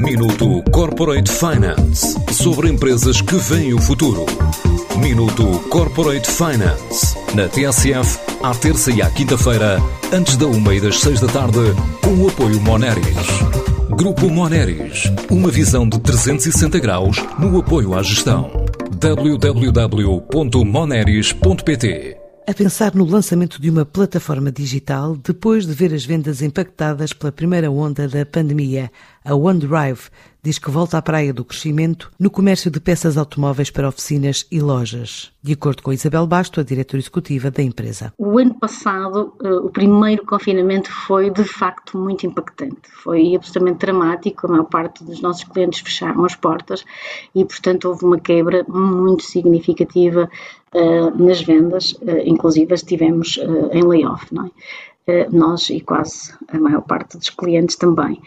Minuto Corporate Finance sobre empresas que veem o futuro. Minuto Corporate Finance na TSF, à terça e à quinta-feira, antes da uma e das seis da tarde, com o apoio Moneris. Grupo Moneris, uma visão de 360 graus no apoio à gestão. www.moneris.pt a pensar no lançamento de uma plataforma digital depois de ver as vendas impactadas pela primeira onda da pandemia. A OneDrive diz que volta à praia do crescimento no comércio de peças automóveis para oficinas e lojas, de acordo com Isabel Basto, a diretora executiva da empresa. O ano passado, eh, o primeiro confinamento foi de facto muito impactante. Foi absolutamente dramático, a maior parte dos nossos clientes fecharam as portas e, portanto, houve uma quebra muito significativa uh, nas vendas, uh, inclusive estivemos uh, em layoff, não é? nós e quase a maior parte dos clientes também.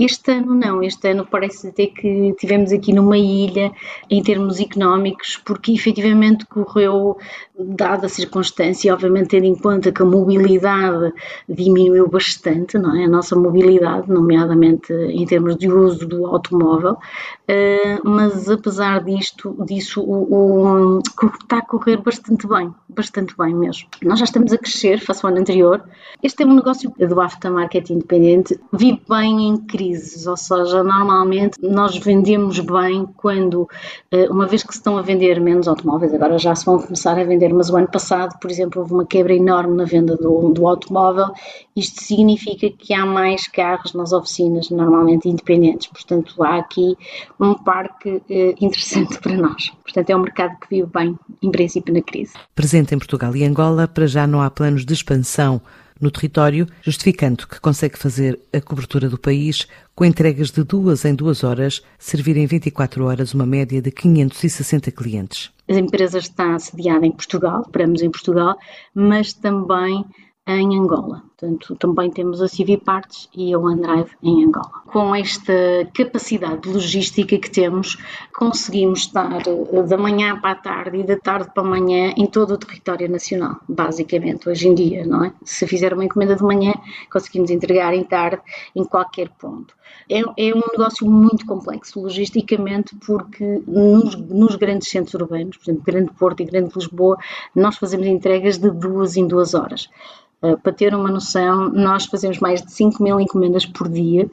Este ano não, este ano parece até que tivemos aqui numa ilha em termos económicos, porque efetivamente correu, dada a circunstância, obviamente tendo em conta que a mobilidade diminuiu bastante, não é? A nossa mobilidade, nomeadamente em termos de uso do automóvel, uh, mas apesar disto, disso, o, o, está a correr bastante bem, bastante bem mesmo. Nós já estamos a crescer face ao ano anterior. Este é um negócio do aftermarket independente, vive bem em crise crises, ou seja, normalmente nós vendemos bem quando, eh, uma vez que se estão a vender menos automóveis, agora já se vão começar a vender, mas o ano passado, por exemplo, houve uma quebra enorme na venda do, do automóvel, isto significa que há mais carros nas oficinas, normalmente independentes, portanto há aqui um parque eh, interessante para nós. Portanto, é um mercado que vive bem, em princípio, na crise. Presente em Portugal e Angola, para já não há planos de expansão no território, justificando que consegue fazer a cobertura do país com entregas de duas em duas horas, servir em 24 horas uma média de 560 clientes. A empresa está sediada em Portugal, operamos em Portugal, mas também em Angola. Portanto, também temos a CV Parts e a OneDrive em Angola. Com esta capacidade logística que temos, conseguimos estar eh, da manhã para a tarde e da tarde para a manhã em todo o território nacional, basicamente, hoje em dia, não é? Se fizer uma encomenda de manhã, conseguimos entregar em tarde em qualquer ponto. É, é um negócio muito complexo logisticamente, porque nos, nos grandes centros urbanos, por exemplo, Grande Porto e Grande Lisboa, nós fazemos entregas de duas em duas horas. Uh, para ter uma noção, nós fazemos mais de 5 mil encomendas por dia,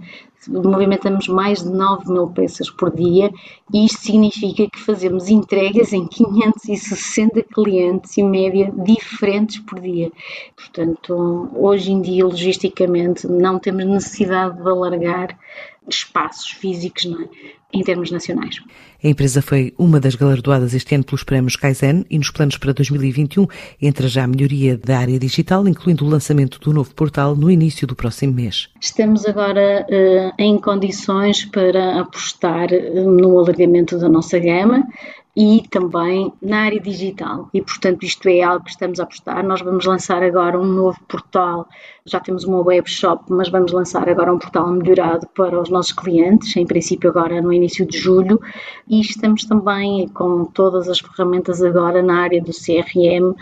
movimentamos mais de 9 mil peças por dia e isto significa que fazemos entregas em 560 clientes em média diferentes por dia. Portanto, hoje em dia, logisticamente, não temos necessidade de alargar espaços físicos é? em termos nacionais. A empresa foi uma das galardoadas este ano pelos prémios Kaizen e nos planos para 2021 entra já a melhoria da área digital, incluindo o lançamento do novo portal no início do próximo mês. Estamos agora uh, em condições para apostar eh, no alargamento da nossa gama e também na área digital. E, portanto, isto é algo que estamos a apostar. Nós vamos lançar agora um novo portal. Já temos uma web shop, mas vamos lançar agora um portal melhorado para os nossos clientes, em princípio agora no início de julho. E estamos também com todas as ferramentas agora na área do CRM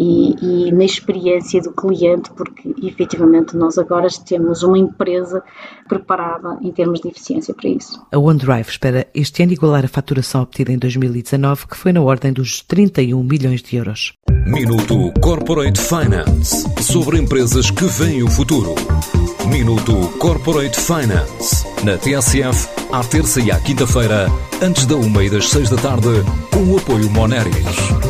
e, e, na experiência do cliente, porque efetivamente nós agora temos uma empresa preparada em termos de eficiência para isso. A OneDrive espera este ano igualar a faturação obtida em 2019, que foi na ordem dos 31 milhões de euros. Minuto Corporate Finance sobre empresas que veem o futuro. Minuto Corporate Finance na TSF, à terça e à quinta-feira, antes da uma e das seis da tarde, com o apoio Moneris.